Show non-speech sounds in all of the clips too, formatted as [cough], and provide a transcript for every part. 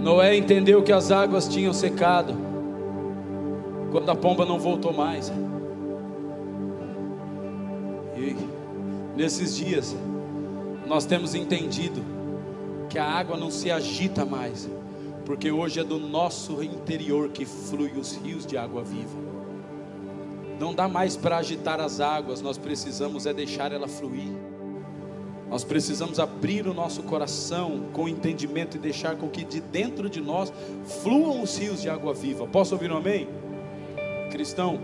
Noé entendeu que as águas tinham secado, quando a pomba não voltou mais. E nesses dias, nós temos entendido que a água não se agita mais, porque hoje é do nosso interior que flui os rios de água viva. Não dá mais para agitar as águas, nós precisamos é deixar ela fluir. Nós precisamos abrir o nosso coração com entendimento e deixar com que de dentro de nós fluam os rios de água viva. Posso ouvir um amém? Cristão,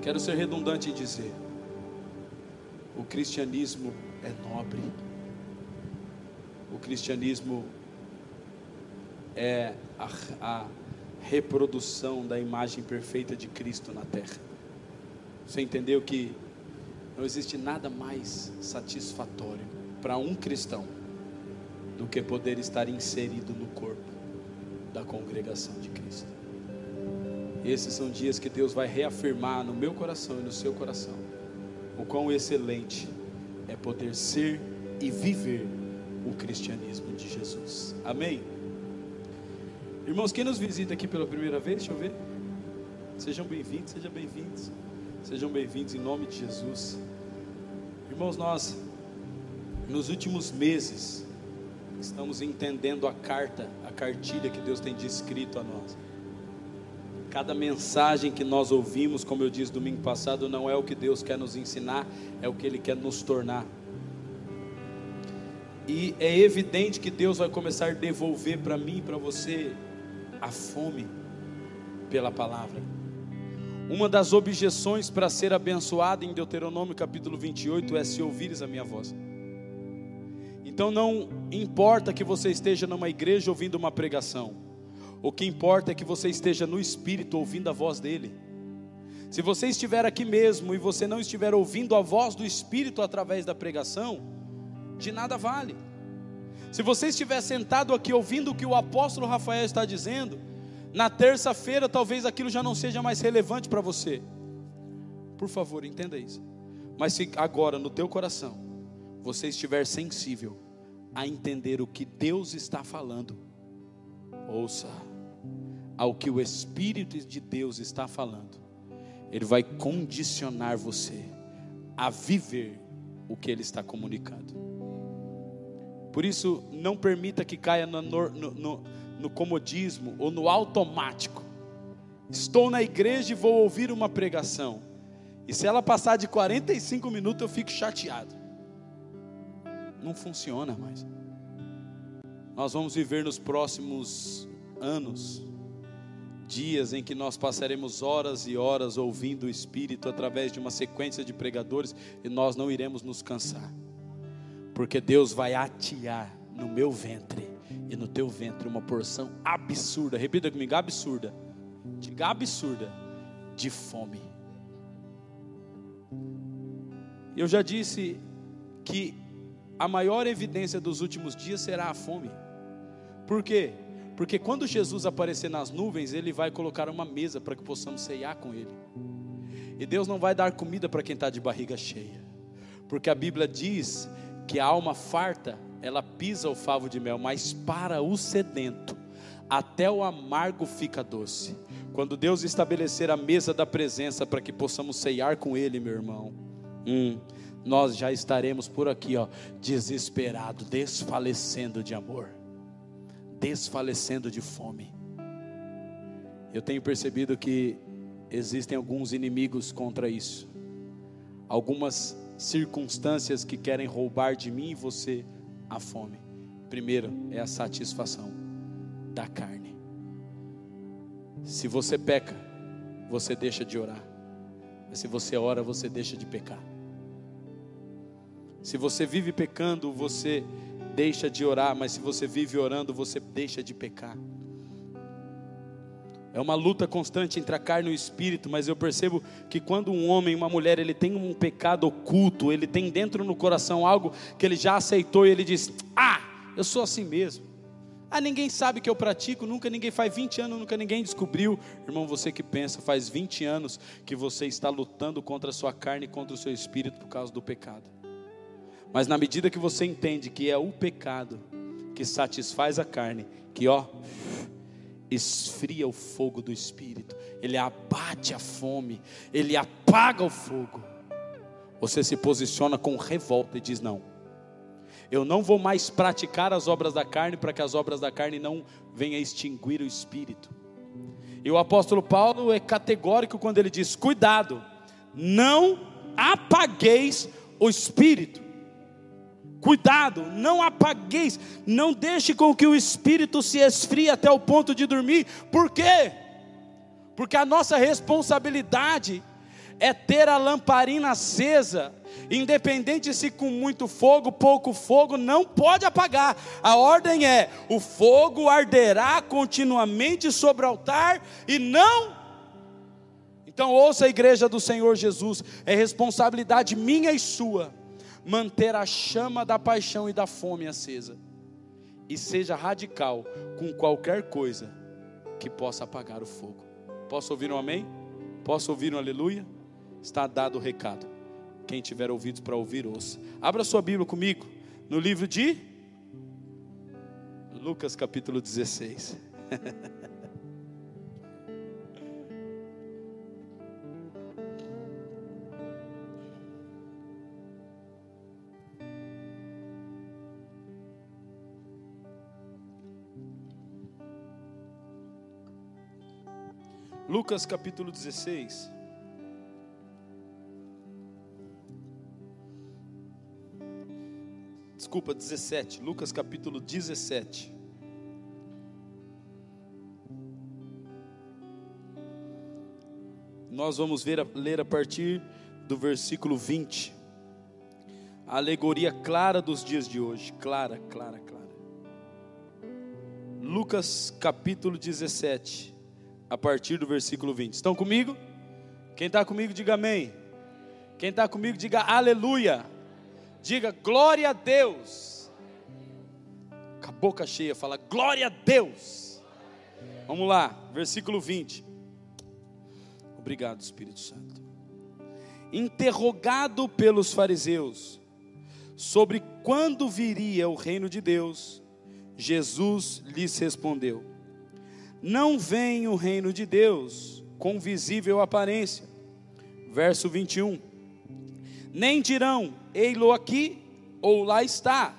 quero ser redundante em dizer: o cristianismo é nobre, o cristianismo é a, a reprodução da imagem perfeita de Cristo na terra. Você entendeu que não existe nada mais satisfatório para um cristão do que poder estar inserido no corpo da congregação de Cristo. Esses são dias que Deus vai reafirmar no meu coração e no seu coração o quão excelente é poder ser e viver o cristianismo de Jesus. Amém? Irmãos, quem nos visita aqui pela primeira vez, deixa eu ver. Sejam bem-vindos, sejam bem-vindos. Sejam bem-vindos em nome de Jesus. Irmãos, nós, nos últimos meses, estamos entendendo a carta, a cartilha que Deus tem descrito a nós. Cada mensagem que nós ouvimos, como eu disse domingo passado, não é o que Deus quer nos ensinar, é o que Ele quer nos tornar. E é evidente que Deus vai começar a devolver para mim e para você a fome pela palavra. Uma das objeções para ser abençoado em Deuteronômio capítulo 28 é se ouvires a minha voz. Então não importa que você esteja numa igreja ouvindo uma pregação, o que importa é que você esteja no espírito ouvindo a voz dele. Se você estiver aqui mesmo e você não estiver ouvindo a voz do espírito através da pregação, de nada vale. Se você estiver sentado aqui ouvindo o que o apóstolo Rafael está dizendo, na terça-feira talvez aquilo já não seja mais relevante para você. Por favor, entenda isso. Mas se agora no teu coração você estiver sensível a entender o que Deus está falando, ouça ao que o Espírito de Deus está falando, Ele vai condicionar você a viver o que Ele está comunicando. Por isso, não permita que caia no, no, no no comodismo ou no automático. Estou na igreja e vou ouvir uma pregação. E se ela passar de 45 minutos, eu fico chateado. Não funciona mais. Nós vamos viver nos próximos anos dias em que nós passaremos horas e horas ouvindo o Espírito através de uma sequência de pregadores e nós não iremos nos cansar, porque Deus vai atear no meu ventre e no teu ventre uma porção absurda, repita comigo, absurda, diga absurda, de fome. Eu já disse que a maior evidência dos últimos dias será a fome. Por quê? Porque quando Jesus aparecer nas nuvens, Ele vai colocar uma mesa para que possamos ceiar com Ele. E Deus não vai dar comida para quem está de barriga cheia, porque a Bíblia diz que a alma farta ela pisa o favo de mel, mas para o sedento, até o amargo fica doce. Quando Deus estabelecer a mesa da presença para que possamos ceiar com Ele, meu irmão, hum, nós já estaremos por aqui, ó, desesperado, desfalecendo de amor, desfalecendo de fome. Eu tenho percebido que existem alguns inimigos contra isso, algumas circunstâncias que querem roubar de mim e você a fome. Primeiro é a satisfação da carne. Se você peca, você deixa de orar. Mas se você ora, você deixa de pecar. Se você vive pecando, você deixa de orar, mas se você vive orando, você deixa de pecar. É uma luta constante entre a carne e o espírito, mas eu percebo que quando um homem, uma mulher, ele tem um pecado oculto, ele tem dentro no coração algo que ele já aceitou e ele diz: "Ah, eu sou assim mesmo". Ah, ninguém sabe que eu pratico, nunca ninguém faz 20 anos, nunca ninguém descobriu. Irmão, você que pensa, faz 20 anos que você está lutando contra a sua carne e contra o seu espírito por causa do pecado. Mas na medida que você entende que é o pecado que satisfaz a carne, que ó, esfria o fogo do espírito, ele abate a fome, ele apaga o fogo. Você se posiciona com revolta e diz: Não, eu não vou mais praticar as obras da carne para que as obras da carne não venham extinguir o espírito. E o apóstolo Paulo é categórico quando ele diz: Cuidado, não apagueis o espírito. Cuidado, não apagueis, não deixe com que o espírito se esfrie até o ponto de dormir. Por quê? Porque a nossa responsabilidade é ter a lamparina acesa, independente se com muito fogo, pouco fogo, não pode apagar. A ordem é: o fogo arderá continuamente sobre o altar e não então ouça a igreja do Senhor Jesus, é responsabilidade minha e sua manter a chama da paixão e da fome acesa. E seja radical com qualquer coisa que possa apagar o fogo. Posso ouvir um amém? Posso ouvir um aleluia? Está dado o recado. Quem tiver ouvidos para ouvir, ouça. Abra sua Bíblia comigo no livro de Lucas capítulo 16. [laughs] Lucas capítulo 16. Desculpa, 17. Lucas capítulo 17. Nós vamos ver, ler a partir do versículo 20. A alegoria clara dos dias de hoje. Clara, clara, clara. Lucas capítulo 17 a partir do versículo 20. Estão comigo? Quem está comigo, diga amém. Quem está comigo, diga aleluia. Diga glória a Deus. Com a boca cheia, fala glória a Deus. Vamos lá, versículo 20. Obrigado, Espírito Santo. Interrogado pelos fariseus sobre quando viria o reino de Deus, Jesus lhes respondeu: não vem o reino de Deus com visível aparência. Verso 21. Nem dirão, ei-lo aqui ou lá está,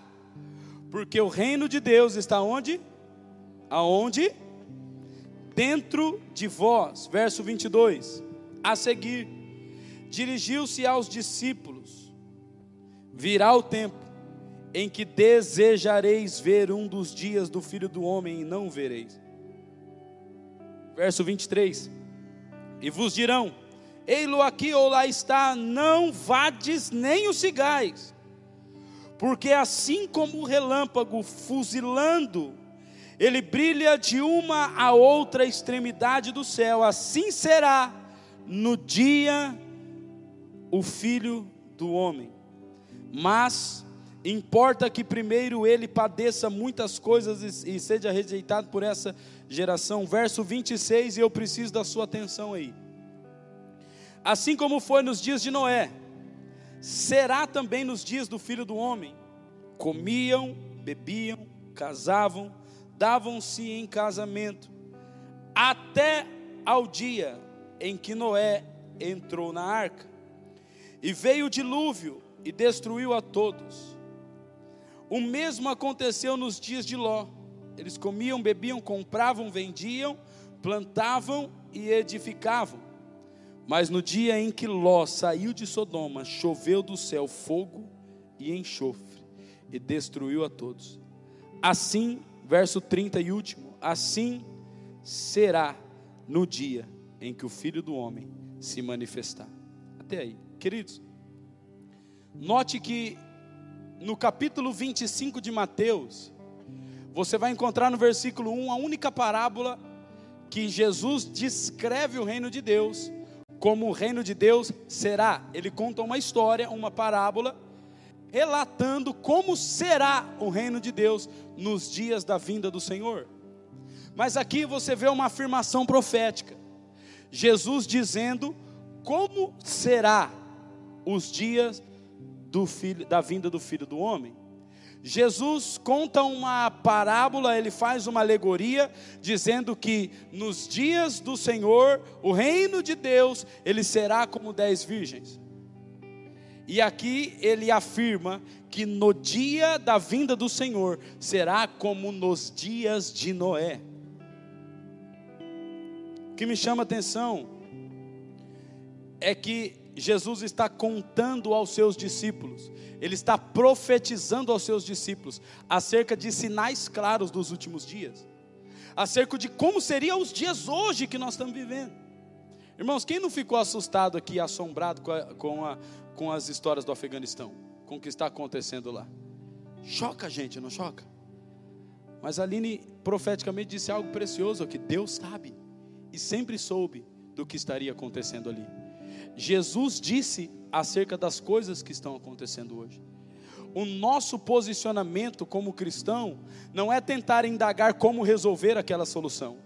porque o reino de Deus está onde? Aonde? Dentro de vós. Verso 22. A seguir, dirigiu-se aos discípulos: Virá o tempo em que desejareis ver um dos dias do filho do homem e não vereis verso 23. E vos dirão: Ei-lo aqui ou lá está, não vades nem os cigais, porque assim como o relâmpago fuzilando, ele brilha de uma a outra extremidade do céu, assim será no dia o filho do homem. Mas importa que primeiro ele padeça muitas coisas e, e seja rejeitado por essa geração. Verso 26, e eu preciso da sua atenção aí. Assim como foi nos dias de Noé, será também nos dias do filho do homem. Comiam, bebiam, casavam, davam-se em casamento, até ao dia em que Noé entrou na arca. E veio o dilúvio e destruiu a todos. O mesmo aconteceu nos dias de Ló. Eles comiam, bebiam, compravam, vendiam, plantavam e edificavam. Mas no dia em que Ló saiu de Sodoma, choveu do céu fogo e enxofre, e destruiu a todos. Assim, verso 30 e último: assim será no dia em que o filho do homem se manifestar. Até aí, queridos, note que no capítulo 25 de Mateus, você vai encontrar no versículo 1 a única parábola que Jesus descreve o reino de Deus como o reino de Deus será. Ele conta uma história, uma parábola, relatando como será o reino de Deus nos dias da vinda do Senhor. Mas aqui você vê uma afirmação profética. Jesus dizendo como será os dias do filho, da vinda do filho do homem. Jesus conta uma parábola, ele faz uma alegoria, dizendo que nos dias do Senhor, o reino de Deus, ele será como dez virgens. E aqui ele afirma que no dia da vinda do Senhor será como nos dias de Noé. O que me chama a atenção é que Jesus está contando aos seus discípulos, ele está profetizando aos seus discípulos acerca de sinais claros dos últimos dias, acerca de como seriam os dias hoje que nós estamos vivendo. Irmãos, quem não ficou assustado aqui, assombrado com, a, com, a, com as histórias do Afeganistão, com o que está acontecendo lá? Choca a gente, não choca? Mas Aline profeticamente disse algo precioso que Deus sabe e sempre soube do que estaria acontecendo ali. Jesus disse acerca das coisas que estão acontecendo hoje. O nosso posicionamento como cristão não é tentar indagar como resolver aquela solução.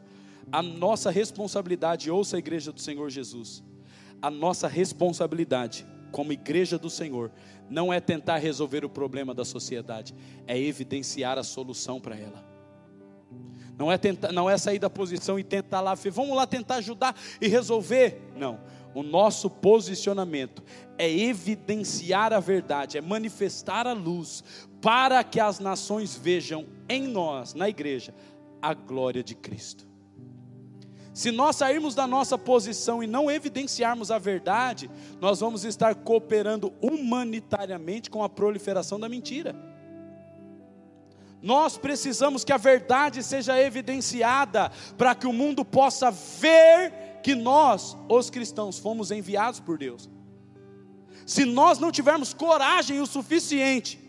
A nossa responsabilidade, ouça a igreja do Senhor Jesus, a nossa responsabilidade como igreja do Senhor não é tentar resolver o problema da sociedade, é evidenciar a solução para ela. Não é, tentar, não é sair da posição e tentar lá, vamos lá tentar ajudar e resolver. Não o nosso posicionamento é evidenciar a verdade, é manifestar a luz, para que as nações vejam em nós, na igreja, a glória de Cristo. Se nós sairmos da nossa posição e não evidenciarmos a verdade, nós vamos estar cooperando humanitariamente com a proliferação da mentira. Nós precisamos que a verdade seja evidenciada para que o mundo possa ver que nós, os cristãos, fomos enviados por Deus. Se nós não tivermos coragem o suficiente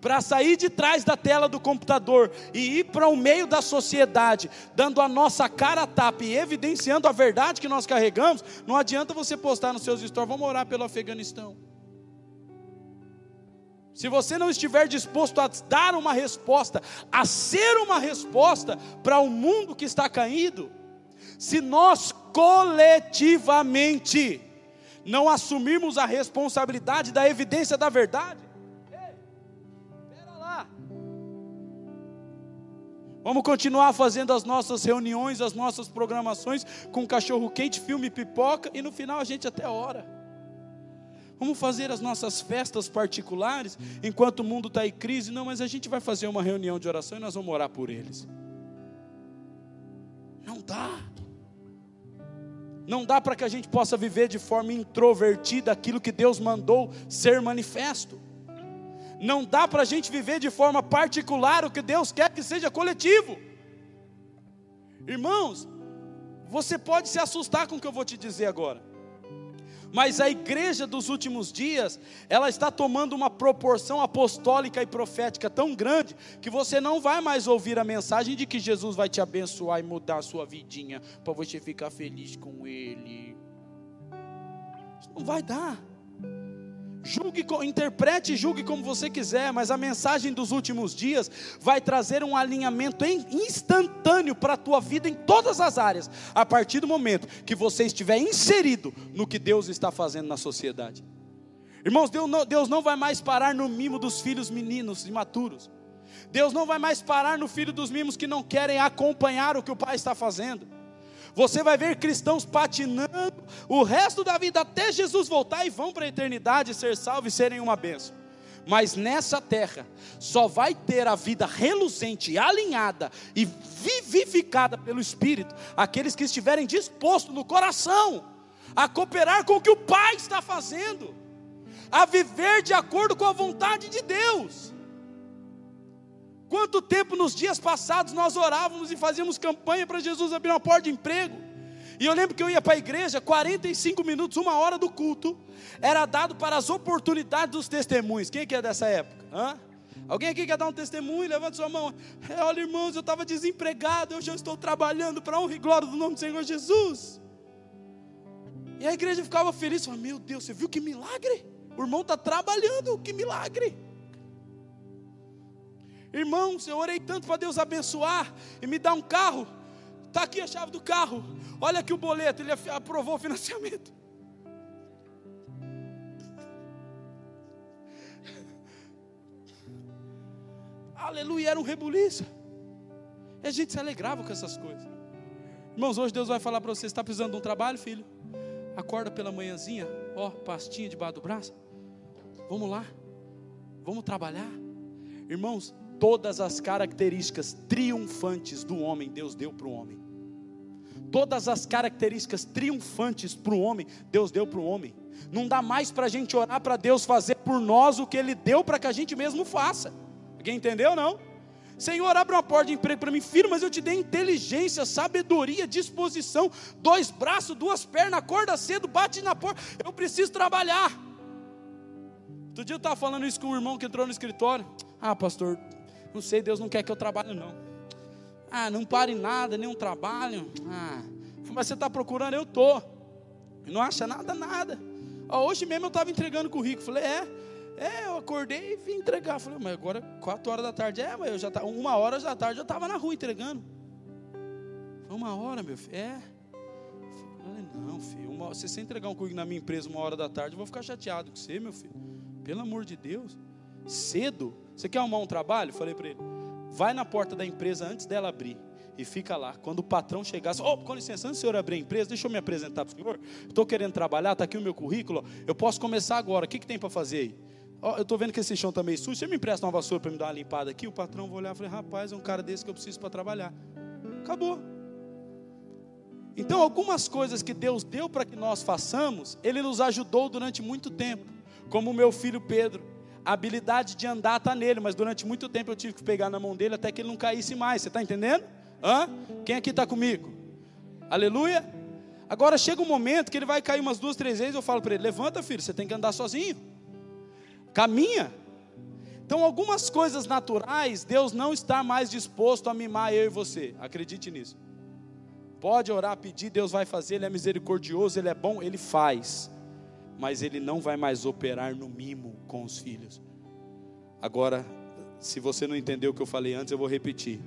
para sair de trás da tela do computador e ir para o meio da sociedade, dando a nossa cara a tapa e evidenciando a verdade que nós carregamos, não adianta você postar nos seus stories, vamos orar pelo Afeganistão. Se você não estiver disposto a dar uma resposta, a ser uma resposta para o mundo que está caído, se nós coletivamente não assumirmos a responsabilidade da evidência da verdade, espera lá. Vamos continuar fazendo as nossas reuniões, as nossas programações com cachorro quente, filme, pipoca e no final a gente até ora. Vamos fazer as nossas festas particulares enquanto o mundo está em crise. Não, mas a gente vai fazer uma reunião de oração e nós vamos orar por eles. Não dá. Não dá para que a gente possa viver de forma introvertida aquilo que Deus mandou ser manifesto. Não dá para a gente viver de forma particular o que Deus quer que seja coletivo. Irmãos, você pode se assustar com o que eu vou te dizer agora. Mas a igreja dos últimos dias, ela está tomando uma proporção apostólica e profética tão grande que você não vai mais ouvir a mensagem de que Jesus vai te abençoar e mudar a sua vidinha para você ficar feliz com ele. Isso não vai dar. Julgue, interprete e julgue como você quiser, mas a mensagem dos últimos dias vai trazer um alinhamento instantâneo para a tua vida em todas as áreas, a partir do momento que você estiver inserido no que Deus está fazendo na sociedade. Irmãos, Deus não, Deus não vai mais parar no mimo dos filhos meninos imaturos. Deus não vai mais parar no filho dos mimos que não querem acompanhar o que o pai está fazendo. Você vai ver cristãos patinando o resto da vida até Jesus voltar e vão para a eternidade ser salvos e serem uma bênção. Mas nessa terra só vai ter a vida reluzente, alinhada e vivificada pelo Espírito aqueles que estiverem dispostos no coração a cooperar com o que o Pai está fazendo, a viver de acordo com a vontade de Deus. Quanto tempo nos dias passados nós orávamos e fazíamos campanha para Jesus abrir uma porta de emprego? E eu lembro que eu ia para a igreja, 45 minutos, uma hora do culto, era dado para as oportunidades dos testemunhos. Quem que é dessa época? Hã? Alguém aqui quer dar um testemunho? Levanta sua mão. É, olha, irmãos, eu estava desempregado, eu já estou trabalhando para honra e glória do nome do Senhor Jesus. E a igreja ficava feliz, falava, meu Deus, você viu que milagre? O irmão está trabalhando, que milagre. Irmãos, eu orei tanto para Deus abençoar e me dar um carro. Está aqui a chave do carro. Olha aqui o boleto, ele aprovou o financiamento. [laughs] aleluia, era um rebuliço. E a gente se alegrava com essas coisas. Irmãos, hoje Deus vai falar para você: está precisando de um trabalho, filho? Acorda pela manhãzinha, ó, pastinha debaixo do braço. Vamos lá, vamos trabalhar. Irmãos, todas as características triunfantes do homem, Deus deu para o homem. Todas as características triunfantes para o homem, Deus deu para o homem. Não dá mais para a gente orar para Deus fazer por nós o que Ele deu para que a gente mesmo faça. Alguém entendeu não? Senhor, abre uma porta de emprego para mim, filho, mas eu te dei inteligência, sabedoria, disposição, dois braços, duas pernas, acorda cedo, bate na porta, eu preciso trabalhar. Outro dia eu estava falando isso com um irmão que entrou no escritório. Ah, pastor, não sei, Deus não quer que eu trabalhe, não. Ah, não pare nada, nenhum trabalho. Ah, mas você está procurando? Eu estou. Não acha nada, nada. hoje mesmo eu estava entregando currículo. Falei, é, é, eu acordei e vim entregar. Falei, mas agora quatro horas da tarde. É, mas eu já tá, uma hora da tarde eu estava na rua entregando. Uma hora, meu filho. É. Falei, não, filho. Uma, se você entregar um currículo na minha empresa uma hora da tarde, eu vou ficar chateado com você, meu filho. Pelo amor de Deus. Cedo. Você quer arrumar um trabalho? Falei para ele. Vai na porta da empresa antes dela abrir e fica lá. Quando o patrão chegasse, oh, com licença, antes do senhor abrir a empresa, deixa eu me apresentar para o senhor. Estou querendo trabalhar, está aqui o meu currículo, eu posso começar agora. O que, que tem para fazer aí? Oh, eu estou vendo que esse chão está meio sujo. Você me empresta uma vassoura para me dar uma limpada aqui? O patrão vai olhar e falar: rapaz, é um cara desse que eu preciso para trabalhar. Acabou. Então, algumas coisas que Deus deu para que nós façamos, Ele nos ajudou durante muito tempo. Como o meu filho Pedro. A habilidade de andar está nele, mas durante muito tempo eu tive que pegar na mão dele até que ele não caísse mais. Você está entendendo? Hã? Quem aqui está comigo? Aleluia? Agora chega um momento que ele vai cair umas duas, três vezes. Eu falo para ele: levanta, filho, você tem que andar sozinho caminha. Então, algumas coisas naturais, Deus não está mais disposto a mimar eu e você. Acredite nisso. Pode orar, pedir, Deus vai fazer, Ele é misericordioso, Ele é bom, Ele faz. Mas Ele não vai mais operar no mimo com os filhos. Agora, se você não entendeu o que eu falei antes, eu vou repetir.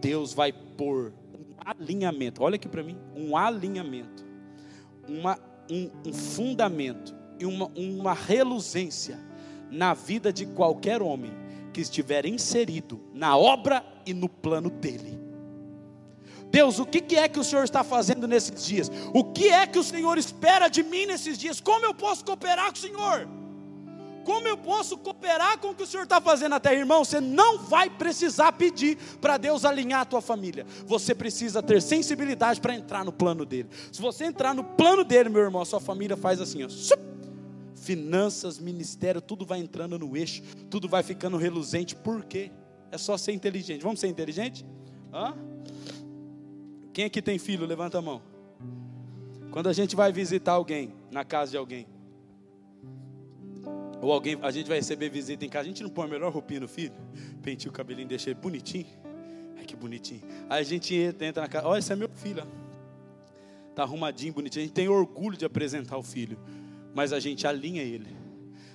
Deus vai pôr um alinhamento, olha aqui para mim, um alinhamento, uma, um, um fundamento e uma, uma reluzência na vida de qualquer homem que estiver inserido na obra e no plano dele. Deus, o que é que o Senhor está fazendo nesses dias? O que é que o Senhor espera de mim nesses dias? Como eu posso cooperar com o Senhor? Como eu posso cooperar com o que o Senhor está fazendo terra, irmão? Você não vai precisar pedir para Deus alinhar a tua família. Você precisa ter sensibilidade para entrar no plano dele. Se você entrar no plano dele, meu irmão, a sua família faz assim, ó finanças, ministério, tudo vai entrando no eixo, tudo vai ficando reluzente. Por quê? É só ser inteligente. Vamos ser inteligente? Hã? Quem aqui tem filho? Levanta a mão. Quando a gente vai visitar alguém, na casa de alguém, ou alguém, a gente vai receber visita em casa, a gente não põe a melhor roupinha no filho, penteia o cabelinho, deixa ele bonitinho. Ai que bonitinho. Aí a gente entra, na casa, olha, esse é meu filho. Está arrumadinho, bonitinho. A gente tem orgulho de apresentar o filho mas a gente alinha ele.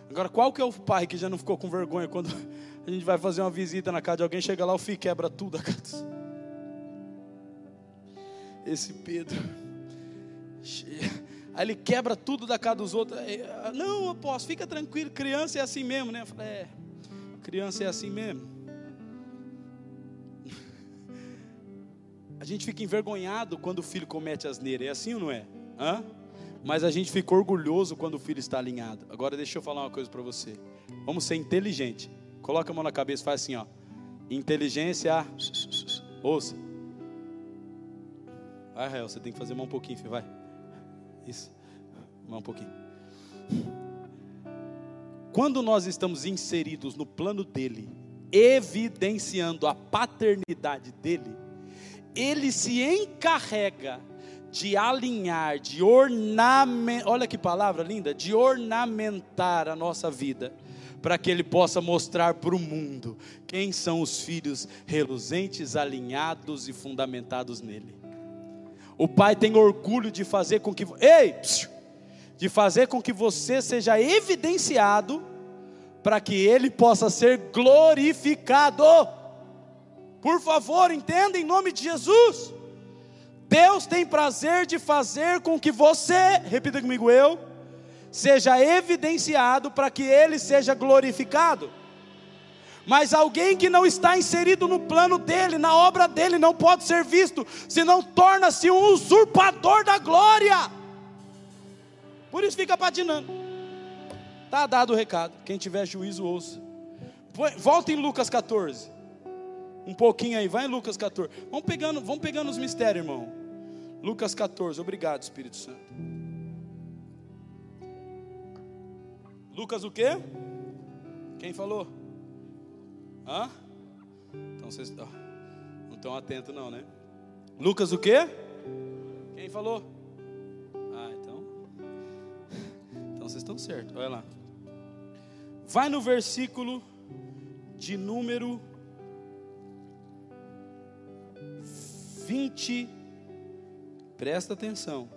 Agora, qual que é o pai que já não ficou com vergonha quando [laughs] a gente vai fazer uma visita na casa de alguém, chega lá, o filho quebra tudo a casa. Esse Pedro. Aí ele quebra tudo da casa dos outros. Não, posso, fica tranquilo, criança é assim mesmo, né? Eu falei, é, criança é assim mesmo. A gente fica envergonhado quando o filho comete asneira, é assim ou não é? Hã? mas a gente fica orgulhoso quando o filho está alinhado. Agora deixa eu falar uma coisa para você. Vamos ser inteligente. Coloca a mão na cabeça, faz assim, ó. Inteligência, ouça. Vai, Rael, você tem que fazer mão um pouquinho, filho, vai. Isso. Mão um pouquinho. Quando nós estamos inseridos no plano dele, evidenciando a paternidade dele, ele se encarrega de alinhar, de ornamentar, olha que palavra linda, de ornamentar a nossa vida, para que Ele possa mostrar para o mundo quem são os filhos reluzentes, alinhados e fundamentados nele. O Pai tem orgulho de fazer com que, ei, de fazer com que você seja evidenciado, para que Ele possa ser glorificado. Por favor, entenda em nome de Jesus. Deus tem prazer de fazer com que você, repita comigo eu, seja evidenciado para que Ele seja glorificado. Mas alguém que não está inserido no plano dele, na obra dele, não pode ser visto, senão torna-se um usurpador da glória. Por isso fica patinando. Está dado o recado. Quem tiver juízo, ouça. Volta em Lucas 14. Um pouquinho aí, vai em Lucas 14. Vamos pegando, vamos pegando os mistérios, irmão. Lucas 14, obrigado, Espírito Santo. Lucas o quê? Quem falou? Hã? Então vocês não estão atentos não, né? Lucas o quê? Quem falou? Ah, então. [laughs] Então vocês estão certos. Olha lá. Vai no versículo de número 20. Presta atenção.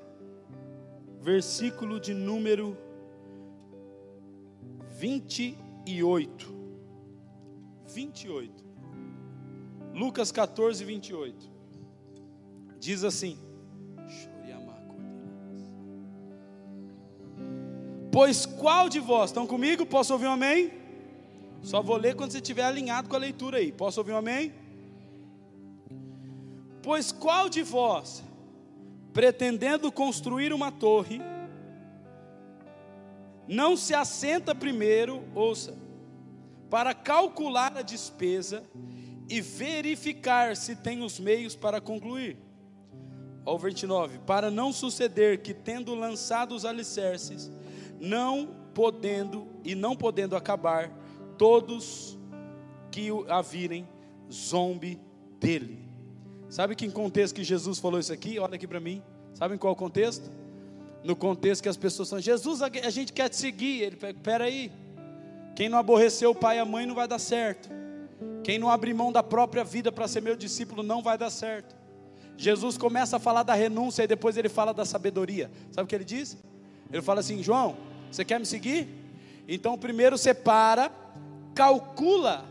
Versículo de número 28. 28. Lucas 14, 28. Diz assim: Pois qual de vós, estão comigo? Posso ouvir um amém? Só vou ler quando você estiver alinhado com a leitura aí. Posso ouvir um amém? Pois qual de vós, pretendendo construir uma torre, não se assenta primeiro, ouça, para calcular a despesa e verificar se tem os meios para concluir. Ao 29, para não suceder que tendo lançado os alicerces, não podendo e não podendo acabar, todos que a virem zombe dele. Sabe que em contexto que Jesus falou isso aqui? Olha aqui para mim. Sabe em qual contexto? no contexto que as pessoas são, Jesus, a gente quer te seguir. Ele, pera aí, quem não aborreceu o pai e a mãe não vai dar certo. Quem não abrir mão da própria vida para ser meu discípulo não vai dar certo. Jesus começa a falar da renúncia e depois ele fala da sabedoria. Sabe o que ele diz? Ele fala assim: João, você quer me seguir? Então primeiro você para, calcula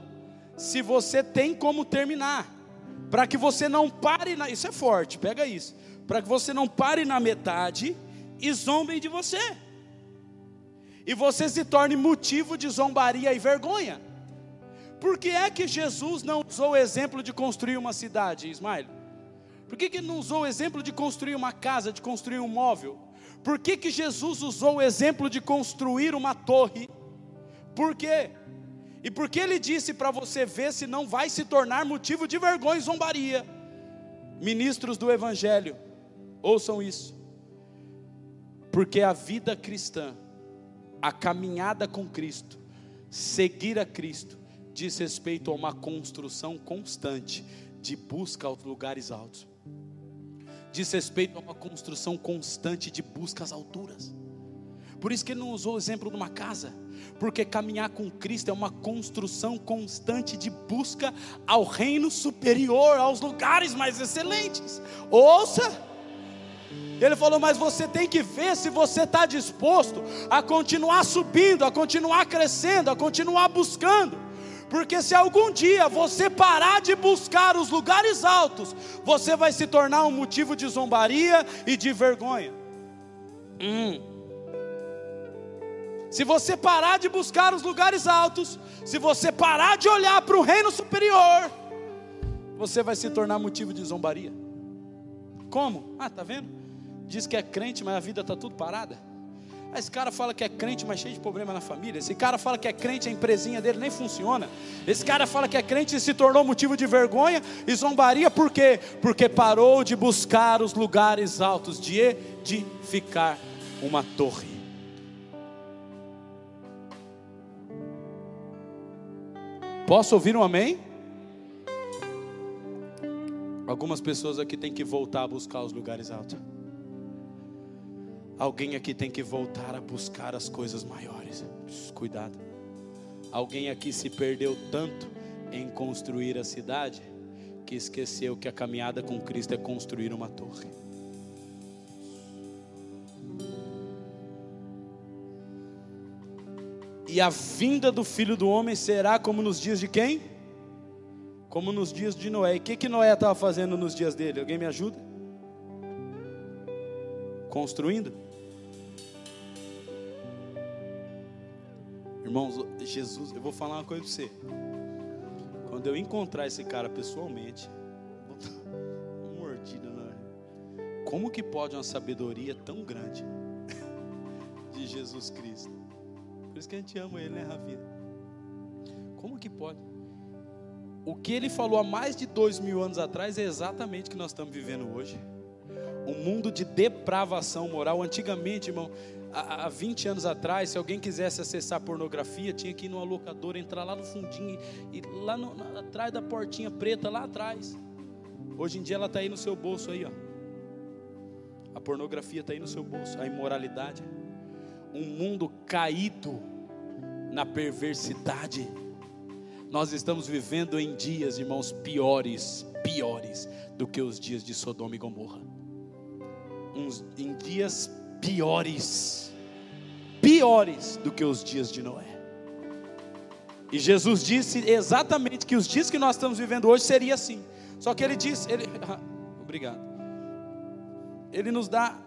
se você tem como terminar, para que você não pare na. Isso é forte, pega isso. Para que você não pare na metade e zombem de você. E você se torne motivo de zombaria e vergonha. Por que é que Jesus não usou o exemplo de construir uma cidade, Ismael? Por que, que não usou o exemplo de construir uma casa, de construir um móvel? Por que, que Jesus usou o exemplo de construir uma torre? Por quê? E por que ele disse para você ver se não vai se tornar motivo de vergonha e zombaria? Ministros do Evangelho, ouçam isso. Porque a vida cristã, a caminhada com Cristo, seguir a Cristo, diz respeito a uma construção constante de busca aos lugares altos. Diz respeito a uma construção constante de busca às alturas. Por isso que ele não usou o exemplo de uma casa, porque caminhar com Cristo é uma construção constante de busca ao reino superior, aos lugares mais excelentes. Ouça! Ele falou: Mas você tem que ver se você está disposto a continuar subindo, a continuar crescendo, a continuar buscando. Porque se algum dia você parar de buscar os lugares altos, você vai se tornar um motivo de zombaria e de vergonha. Hum. Se você parar de buscar os lugares altos, se você parar de olhar para o reino superior, você vai se tornar motivo de zombaria. Como? Ah, tá vendo? Diz que é crente, mas a vida está tudo parada. Esse cara fala que é crente, mas cheio de problema na família. Esse cara fala que é crente, a empresinha dele nem funciona. Esse cara fala que é crente e se tornou motivo de vergonha e zombaria, por quê? Porque parou de buscar os lugares altos, de edificar uma torre. Posso ouvir um amém? Algumas pessoas aqui têm que voltar a buscar os lugares altos. Alguém aqui tem que voltar a buscar as coisas maiores. Cuidado. Alguém aqui se perdeu tanto em construir a cidade que esqueceu que a caminhada com Cristo é construir uma torre. E a vinda do filho do homem será como nos dias de quem? Como nos dias de Noé. E o que, que Noé estava fazendo nos dias dele? Alguém me ajuda? Construindo? Irmãos, Jesus, eu vou falar uma coisa para você. Quando eu encontrar esse cara pessoalmente, vou mordida, não é? Como que pode uma sabedoria tão grande [laughs] de Jesus Cristo? Por isso que a gente ama ele, né, Rafinha? Como que pode? O que ele falou há mais de dois mil anos atrás é exatamente o que nós estamos vivendo hoje. Um mundo de depravação moral. Antigamente, irmão, há, 20 anos atrás, se alguém quisesse acessar pornografia, tinha que ir numa locadora, entrar lá no fundinho, e lá no, atrás da portinha preta, lá atrás. Hoje em dia ela está aí no seu bolso aí, ó. A pornografia está aí no seu bolso, a imoralidade. Um mundo caído na perversidade. Nós estamos vivendo em dias, irmãos, piores, piores do que os dias de Sodoma e Gomorra. Uns, em dias piores, piores do que os dias de Noé. E Jesus disse exatamente que os dias que nós estamos vivendo hoje seria assim. Só que ele disse, ele, [laughs] obrigado. Ele nos dá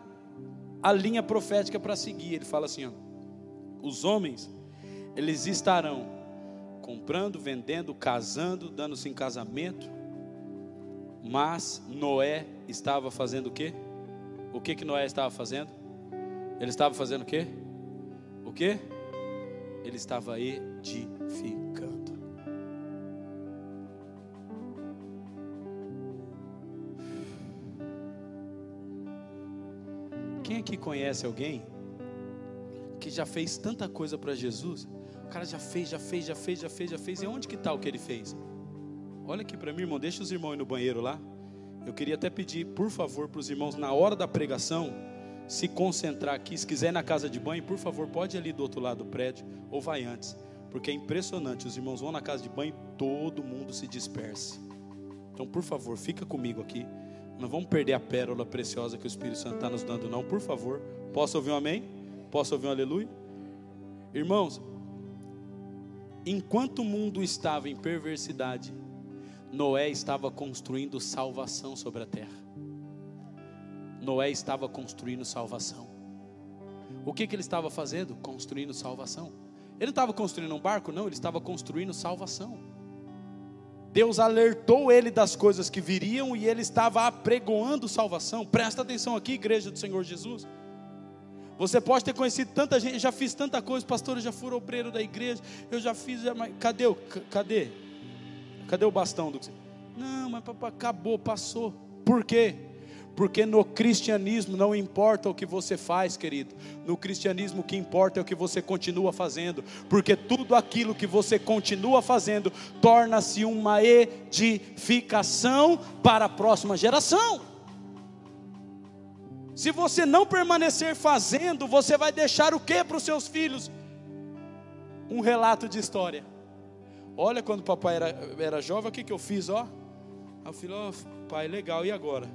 a linha profética para seguir. Ele fala assim: ó, os homens, eles estarão comprando, vendendo, casando, dando-se em casamento. Mas Noé estava fazendo o quê? O que que Noé estava fazendo? Ele estava fazendo o quê? O quê? Ele estava edificando. Quem aqui conhece alguém que já fez tanta coisa para Jesus? O cara já fez, já fez, já fez, já fez, já fez. E onde que está o que ele fez? Olha aqui para mim, irmão. Deixa os irmãos ir no banheiro lá. Eu queria até pedir, por favor, para os irmãos, na hora da pregação, se concentrar aqui. Se quiser ir na casa de banho, por favor, pode ir ali do outro lado do prédio ou vai antes, porque é impressionante. Os irmãos vão na casa de banho, todo mundo se dispersa. Então, por favor, fica comigo aqui. Não vamos perder a pérola preciosa que o Espírito Santo está nos dando, não. Por favor, posso ouvir um amém? Posso ouvir um aleluia? Irmãos, enquanto o mundo estava em perversidade, Noé estava construindo salvação sobre a terra. Noé estava construindo salvação. O que, que ele estava fazendo? Construindo salvação. Ele não estava construindo um barco, não, ele estava construindo salvação. Deus alertou ele das coisas que viriam e ele estava apregoando salvação. Presta atenção aqui, igreja do Senhor Jesus. Você pode ter conhecido tanta gente, já fiz tanta coisa, pastor, já fui obreiro da igreja, eu já fiz, já, mas cadê cadê? Cadê o bastão do Não, mas acabou, passou. Por quê? Porque no cristianismo não importa o que você faz, querido. No cristianismo o que importa é o que você continua fazendo. Porque tudo aquilo que você continua fazendo torna-se uma edificação para a próxima geração. Se você não permanecer fazendo, você vai deixar o que para os seus filhos? Um relato de história. Olha, quando o papai era, era jovem, o que, que eu fiz? Ó, eu falei, ó, pai, legal, e agora?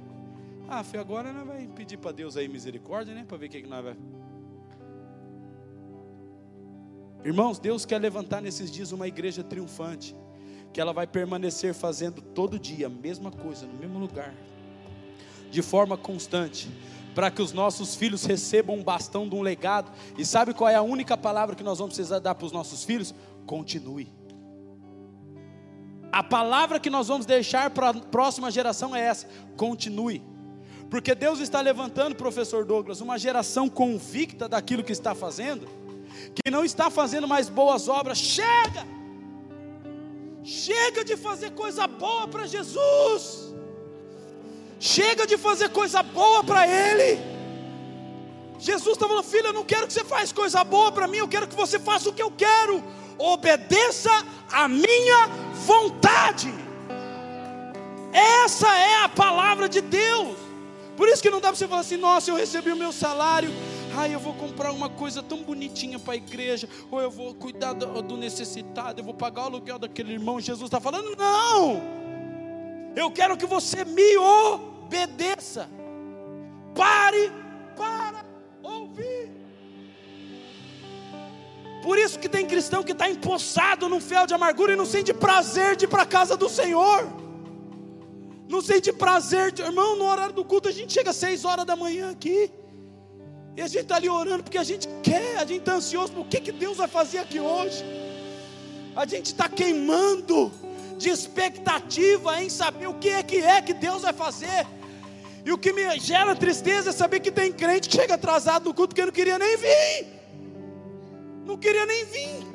Ah, filho, agora nós vai pedir para Deus aí misericórdia, né? Para ver o que, que nós vai. Irmãos, Deus quer levantar nesses dias uma igreja triunfante, que ela vai permanecer fazendo todo dia a mesma coisa, no mesmo lugar, de forma constante, para que os nossos filhos recebam um bastão de um legado. E sabe qual é a única palavra que nós vamos precisar dar para os nossos filhos? Continue. A palavra que nós vamos deixar para a próxima geração é essa: continue. Porque Deus está levantando, professor Douglas, uma geração convicta daquilo que está fazendo, que não está fazendo mais boas obras. Chega! Chega de fazer coisa boa para Jesus. Chega de fazer coisa boa para Ele. Jesus está falando, filho, eu não quero que você faça coisa boa para mim, eu quero que você faça o que eu quero. Obedeça a minha vontade. Essa é a palavra de Deus. Por isso que não dá para você falar assim: nossa, eu recebi o meu salário, ai, eu vou comprar uma coisa tão bonitinha para a igreja, ou eu vou cuidar do, do necessitado, eu vou pagar o aluguel daquele irmão. Jesus está falando: não, eu quero que você me obedeça. Pare para ouvir. Por isso que tem cristão que está empossado num fel de amargura e não sente prazer de ir para a casa do Senhor não sente prazer, irmão, no horário do culto a gente chega às seis horas da manhã aqui, e a gente está ali orando porque a gente quer, a gente está ansioso por que, que Deus vai fazer aqui hoje, a gente está queimando de expectativa em saber o que é que é que Deus vai fazer. E o que me gera tristeza é saber que tem crente que chega atrasado no culto que não queria nem vir. Não queria nem vir.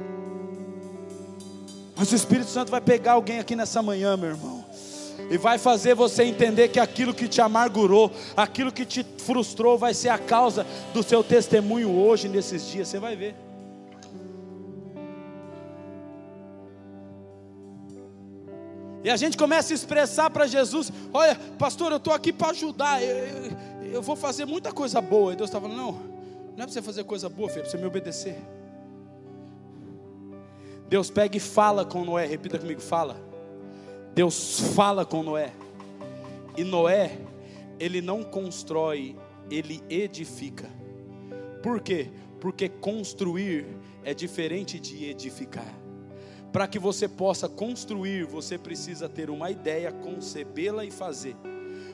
Mas o Espírito Santo vai pegar alguém aqui nessa manhã, meu irmão. E vai fazer você entender que aquilo que te amargurou, aquilo que te frustrou, vai ser a causa do seu testemunho hoje, nesses dias. Você vai ver. E a gente começa a expressar para Jesus: Olha, pastor, eu estou aqui para ajudar. Eu, eu, eu, vou fazer muita coisa boa. E Deus está falando: Não, não é para você fazer coisa boa, filho, é para você me obedecer. Deus pega e fala com Noé. Repita comigo: fala. Deus fala com Noé. E Noé, ele não constrói, ele edifica. Por quê? Porque construir é diferente de edificar. Para que você possa construir, você precisa ter uma ideia, concebê-la e fazer.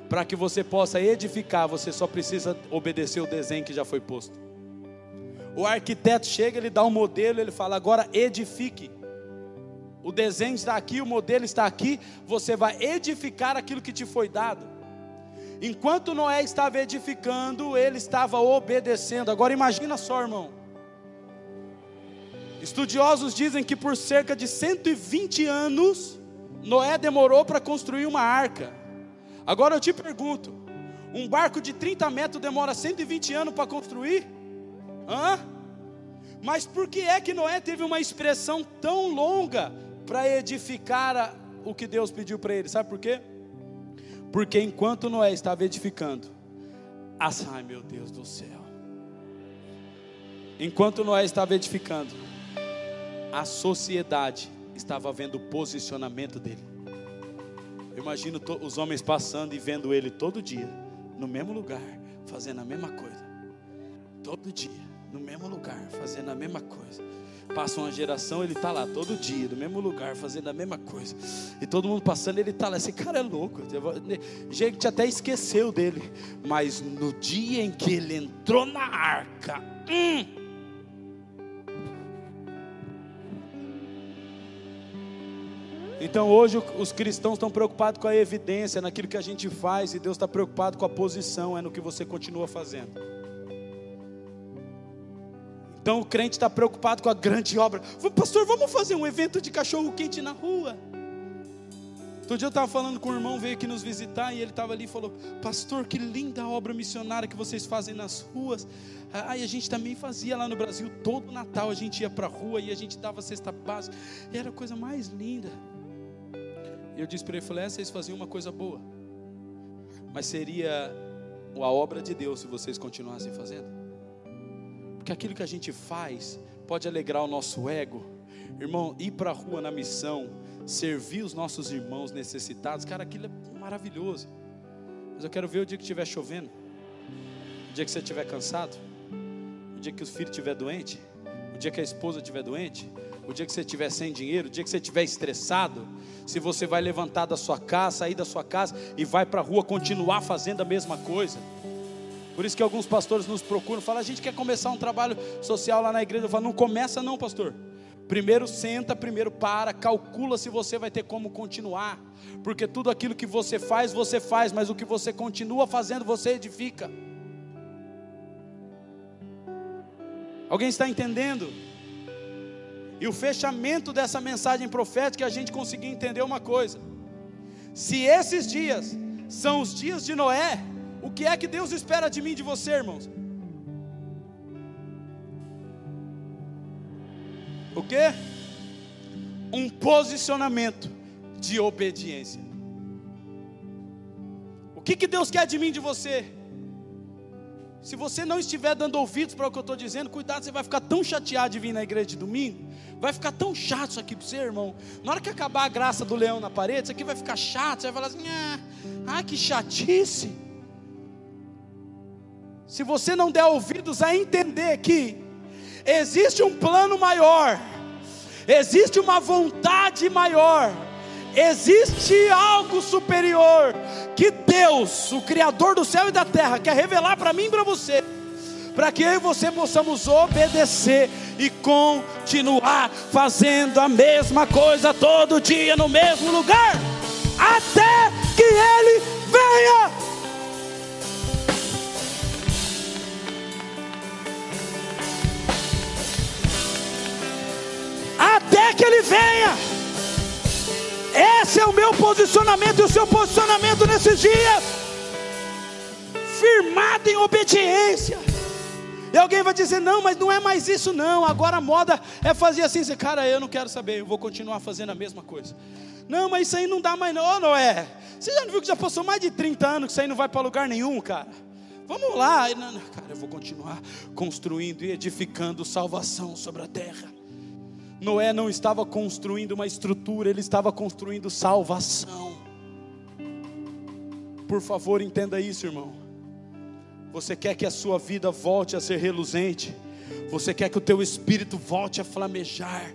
Para que você possa edificar, você só precisa obedecer o desenho que já foi posto. O arquiteto chega, ele dá um modelo, ele fala: agora edifique. O desenho está aqui, o modelo está aqui, você vai edificar aquilo que te foi dado. Enquanto Noé estava edificando, ele estava obedecendo. Agora imagina só, irmão. Estudiosos dizem que por cerca de 120 anos, Noé demorou para construir uma arca. Agora eu te pergunto: um barco de 30 metros demora 120 anos para construir? Hã? Mas por que é que Noé teve uma expressão tão longa para edificar a, o que Deus pediu para ele? Sabe por quê? Porque enquanto Noé estava edificando, as, ai meu Deus do céu. Enquanto Noé estava edificando, a sociedade estava vendo o posicionamento dele. Eu imagino os homens passando e vendo ele todo dia, no mesmo lugar, fazendo a mesma coisa. Todo dia, no mesmo lugar, fazendo a mesma coisa. Passa uma geração, ele está lá todo dia, no mesmo lugar, fazendo a mesma coisa. E todo mundo passando, ele está lá. Esse cara é louco. Gente até esqueceu dele. Mas no dia em que ele entrou na arca, hum, Então hoje os cristãos estão preocupados com a evidência, naquilo que a gente faz, e Deus está preocupado com a posição, é no que você continua fazendo. Então o crente está preocupado com a grande obra. Pastor, vamos fazer um evento de cachorro quente na rua. Outro dia eu estava falando com um irmão, veio aqui nos visitar, e ele estava ali e falou: Pastor, que linda obra missionária que vocês fazem nas ruas. Ah, e a gente também fazia lá no Brasil, todo Natal a gente ia para a rua e a gente dava cesta básica, e era a coisa mais linda. E eu disse para ele, falei, é, vocês faziam uma coisa boa. Mas seria a obra de Deus se vocês continuassem fazendo. Porque aquilo que a gente faz pode alegrar o nosso ego. Irmão, ir para a rua na missão, servir os nossos irmãos necessitados, cara, aquilo é maravilhoso. Mas eu quero ver o dia que estiver chovendo, o dia que você estiver cansado, o dia que o filho estiver doente, o dia que a esposa estiver doente, o dia que você estiver sem dinheiro, o dia que você estiver estressado, se você vai levantar da sua casa, sair da sua casa e vai para a rua continuar fazendo a mesma coisa. Por isso que alguns pastores nos procuram, falam, a gente quer começar um trabalho social lá na igreja. Eu falo, não começa não, pastor. Primeiro senta, primeiro para, calcula se você vai ter como continuar. Porque tudo aquilo que você faz, você faz, mas o que você continua fazendo, você edifica. Alguém está entendendo? E o fechamento dessa mensagem profética, a gente conseguir entender uma coisa: se esses dias são os dias de Noé, o que é que Deus espera de mim de você, irmãos? O que? Um posicionamento de obediência. O que, que Deus quer de mim de você? Se você não estiver dando ouvidos para o que eu estou dizendo, cuidado, você vai ficar tão chateado de vir na igreja de domingo. Vai ficar tão chato isso aqui para você, irmão. Na hora que acabar a graça do leão na parede, isso aqui vai ficar chato. Você vai falar assim: ah, ai que chatice. Se você não der ouvidos a entender que existe um plano maior, existe uma vontade maior, existe algo superior que Deus, o Criador do céu e da terra, quer revelar para mim e para você. para que eu e você possamos obedecer e continuar fazendo a mesma coisa todo dia no mesmo lugar, até que Ele venha. Até que Ele venha. Esse é o meu posicionamento e o seu posicionamento nesses dias, firmado em obediência. E alguém vai dizer: não, mas não é mais isso, não. Agora a moda é fazer assim. Cara, eu não quero saber, eu vou continuar fazendo a mesma coisa. Não, mas isso aí não dá mais, não. Ô, Noé, você já não viu que já passou mais de 30 anos que isso aí não vai para lugar nenhum, cara? Vamos lá. Não, não, cara, eu vou continuar construindo e edificando salvação sobre a terra. Noé não estava construindo uma estrutura, ele estava construindo salvação. Por favor, entenda isso, irmão. Você quer que a sua vida volte a ser reluzente? Você quer que o teu espírito volte a flamejar?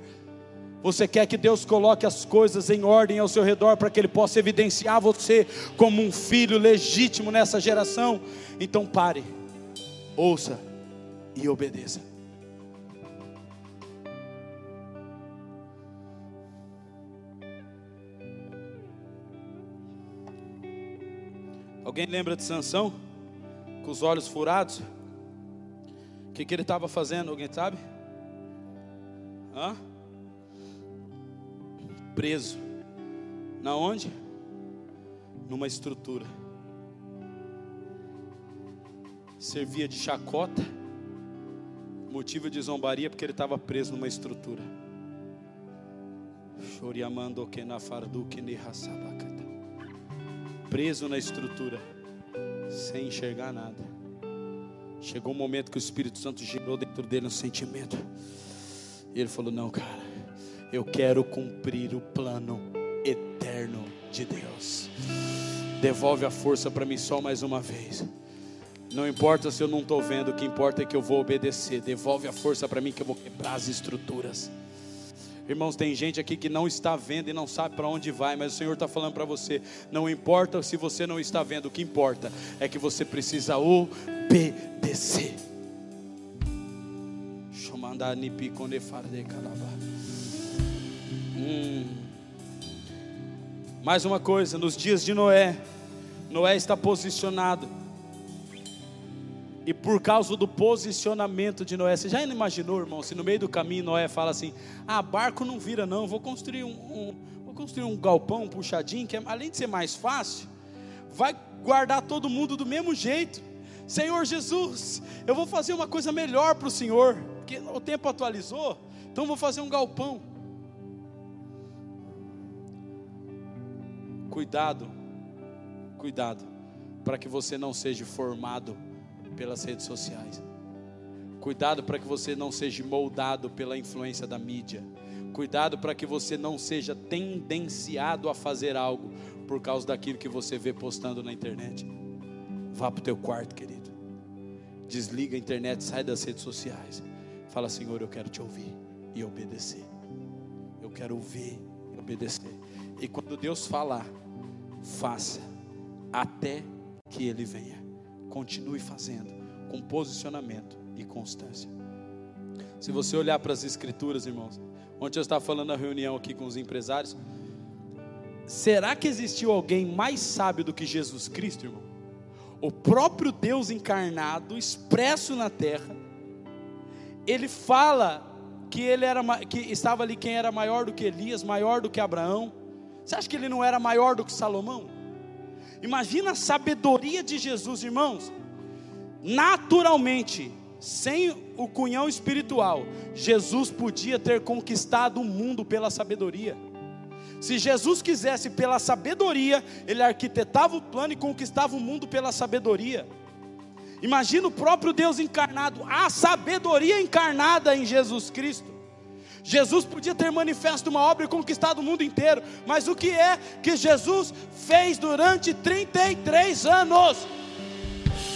Você quer que Deus coloque as coisas em ordem ao seu redor para que Ele possa evidenciar você como um filho legítimo nessa geração? Então pare, ouça e obedeça. Alguém lembra de Sansão? com os olhos furados. O que, que ele estava fazendo? Alguém sabe? Hã? Preso. Na onde? Numa estrutura. Servia de chacota. Motivo de zombaria porque ele estava preso numa estrutura. Preso na estrutura sem enxergar nada. Chegou um momento que o Espírito Santo gerou dentro dele um sentimento. E ele falou: Não, cara, eu quero cumprir o plano eterno de Deus. Devolve a força para mim só mais uma vez. Não importa se eu não estou vendo, o que importa é que eu vou obedecer. Devolve a força para mim que eu vou quebrar as estruturas. Irmãos, tem gente aqui que não está vendo e não sabe para onde vai, mas o Senhor está falando para você: não importa se você não está vendo, o que importa é que você precisa obedecer. Hum. Mais uma coisa, nos dias de Noé, Noé está posicionado e por causa do posicionamento de Noé, você já imaginou, irmão, se no meio do caminho Noé fala assim: "Ah, barco não vira não, vou construir um, um vou construir um galpão um puxadinho que é, além de ser mais fácil, vai guardar todo mundo do mesmo jeito. Senhor Jesus, eu vou fazer uma coisa melhor para o Senhor, porque o tempo atualizou, então vou fazer um galpão. Cuidado, cuidado, para que você não seja formado pelas redes sociais. Cuidado para que você não seja moldado pela influência da mídia. Cuidado para que você não seja tendenciado a fazer algo por causa daquilo que você vê postando na internet. Vá para o teu quarto, querido. Desliga a internet, sai das redes sociais. Fala, Senhor, eu quero te ouvir e obedecer. Eu quero ouvir e obedecer. E quando Deus falar, faça até que Ele venha. Continue fazendo com posicionamento e constância. Se você olhar para as escrituras, irmãos, ontem eu estava falando na reunião aqui com os empresários, será que existiu alguém mais sábio do que Jesus Cristo, irmão? O próprio Deus encarnado, expresso na terra, ele fala que ele era que estava ali quem era maior do que Elias, maior do que Abraão. Você acha que ele não era maior do que Salomão? Imagina a sabedoria de Jesus, irmãos. Naturalmente, sem o cunhão espiritual, Jesus podia ter conquistado o mundo pela sabedoria. Se Jesus quisesse pela sabedoria, ele arquitetava o plano e conquistava o mundo pela sabedoria. Imagina o próprio Deus encarnado, a sabedoria encarnada em Jesus Cristo. Jesus podia ter manifesto uma obra e conquistado o mundo inteiro, mas o que é que Jesus fez durante 33 anos?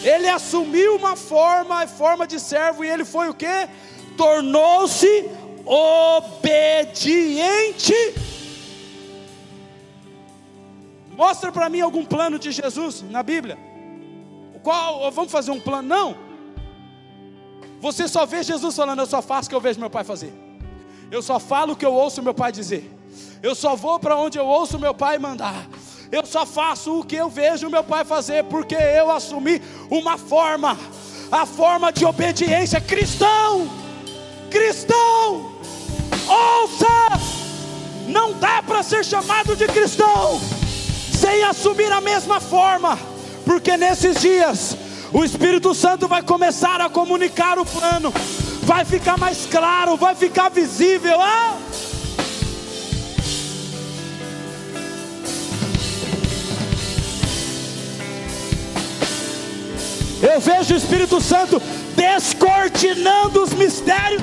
Ele assumiu uma forma, forma de servo, e ele foi o que? Tornou-se obediente. Mostra para mim algum plano de Jesus na Bíblia. Qual? Vamos fazer um plano? Não. Você só vê Jesus falando, eu só faço o que eu vejo meu pai fazer. Eu só falo o que eu ouço meu pai dizer. Eu só vou para onde eu ouço meu pai mandar. Eu só faço o que eu vejo meu pai fazer, porque eu assumi uma forma, a forma de obediência cristão. Cristão, ouça! Não dá para ser chamado de cristão sem assumir a mesma forma, porque nesses dias o Espírito Santo vai começar a comunicar o plano, vai ficar mais claro, vai ficar visível. Ah! Eu vejo o Espírito Santo descortinando os mistérios.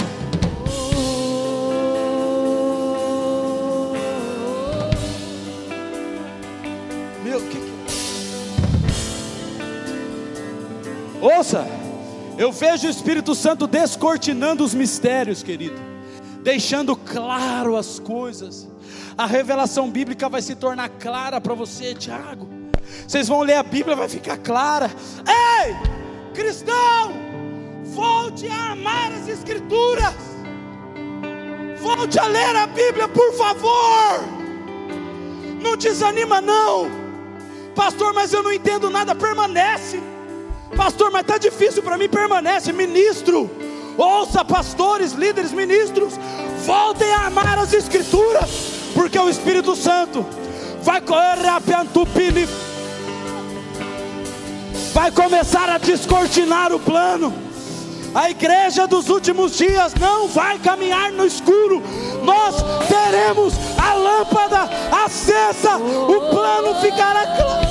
Meu, que, que... Ouça, eu vejo o Espírito Santo descortinando os mistérios, querido, deixando claro as coisas. A revelação bíblica vai se tornar clara para você, Tiago. Vocês vão ler a Bíblia, vai ficar clara. Ei, cristão, volte a amar as Escrituras. Volte a ler a Bíblia, por favor. Não desanima, não, pastor. Mas eu não entendo nada. Permanece, pastor. Mas está difícil para mim. Permanece, ministro. Ouça, pastores, líderes, ministros. Voltem a amar as Escrituras, porque o Espírito Santo vai correr a vai começar a descortinar o plano. A igreja dos últimos dias não vai caminhar no escuro, nós teremos a lâmpada acesa, o plano ficará claro.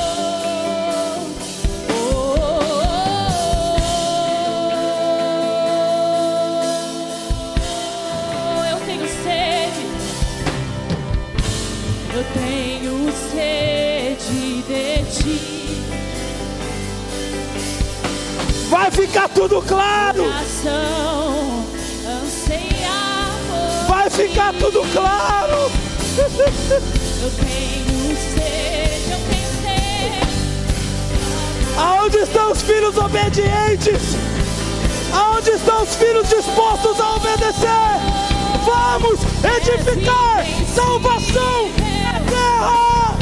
Eu tenho sede de ti. Vai ficar tudo claro. Vai ficar tudo claro. Eu tenho sede, eu tenho sede. Aonde estão os filhos obedientes? Aonde estão os filhos dispostos a obedecer? Vamos edificar salvação na terra.